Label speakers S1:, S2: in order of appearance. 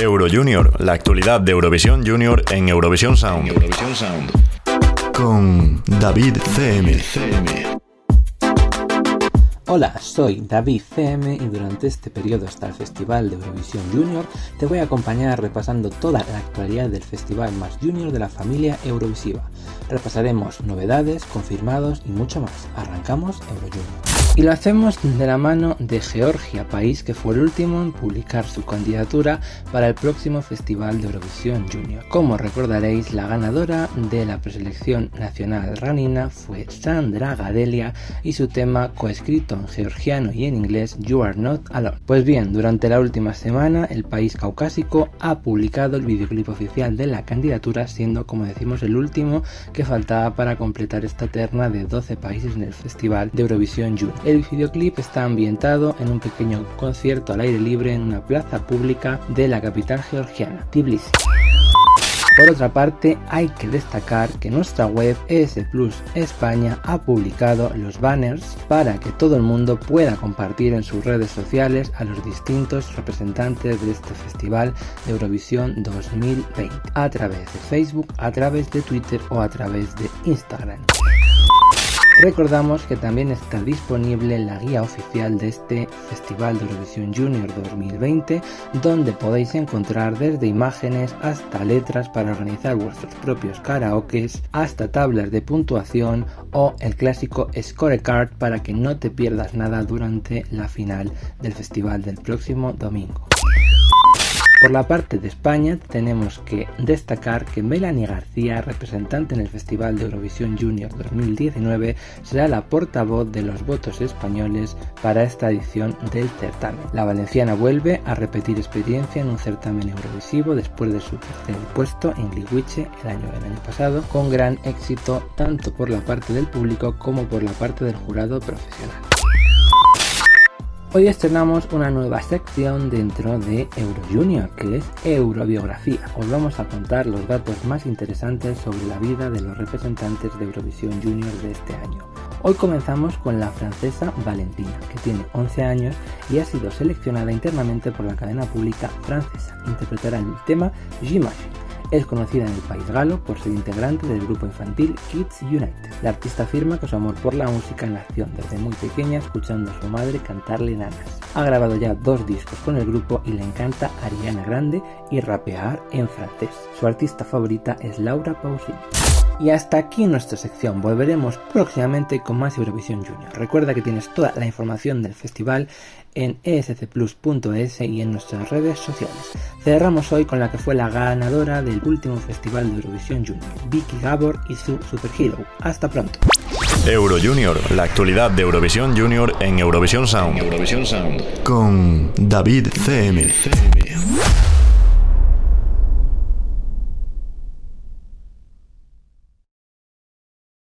S1: Euro Junior, la actualidad de Eurovisión Junior en Eurovisión Sound.
S2: Eurovisión Sound.
S1: Con David CM.
S3: Hola, soy David CM y durante este periodo hasta el Festival de Eurovisión Junior te voy a acompañar repasando toda la actualidad del festival más junior de la familia Eurovisiva. Repasaremos novedades, confirmados y mucho más. Arrancamos Euro Junior. Y lo hacemos de la mano de Georgia, país que fue el último en publicar su candidatura para el próximo Festival de Eurovisión Junior. Como recordaréis, la ganadora de la preselección nacional ranina fue Sandra Gadelia y su tema coescrito en georgiano y en inglés You Are Not Alone. Pues bien, durante la última semana el país caucásico ha publicado el videoclip oficial de la candidatura, siendo como decimos el último que faltaba para completar esta terna de 12 países en el Festival de Eurovisión Junior. El videoclip está ambientado en un pequeño concierto al aire libre en una plaza pública de la capital georgiana, Tbilisi. Por otra parte, hay que destacar que nuestra web ES Plus España ha publicado los banners para que todo el mundo pueda compartir en sus redes sociales a los distintos representantes de este festival de Eurovisión 2020 a través de Facebook, a través de Twitter o a través de Instagram. Recordamos que también está disponible la guía oficial de este Festival de Eurovisión Junior 2020, donde podéis encontrar desde imágenes hasta letras para organizar vuestros propios karaokes, hasta tablas de puntuación o el clásico scorecard para que no te pierdas nada durante la final del festival del próximo domingo. Por la parte de España tenemos que destacar que Melanie García, representante en el Festival de Eurovisión Junior 2019, será la portavoz de los votos españoles para esta edición del certamen. La valenciana vuelve a repetir experiencia en un certamen eurovisivo después de su tercer puesto en Gliwice el año, el año pasado, con gran éxito tanto por la parte del público como por la parte del jurado profesional. Hoy estrenamos una nueva sección dentro de Euro Junior, que es Eurobiografía. Os vamos a contar los datos más interesantes sobre la vida de los representantes de Eurovisión Junior de este año. Hoy comenzamos con la francesa Valentina, que tiene 11 años y ha sido seleccionada internamente por la cadena pública francesa. Interpretará el tema J'imagine es conocida en el país galo por ser integrante del grupo infantil Kids United. La artista afirma que su amor por la música nació desde muy pequeña escuchando a su madre cantarle nanas. Ha grabado ya dos discos con el grupo y le encanta Ariana Grande y rapear en francés. Su artista favorita es Laura Pausini. Y hasta aquí nuestra sección. Volveremos próximamente con más Eurovisión Junior. Recuerda que tienes toda la información del festival en escplus.es y en nuestras redes sociales. Cerramos hoy con la que fue la ganadora del último festival de Eurovisión Junior, Vicky Gabor y su Super Hero. Hasta pronto.
S1: Euro Junior, la actualidad de Eurovisión Junior en Eurovisión Sound.
S2: Eurovisión Sound.
S1: Con David CM.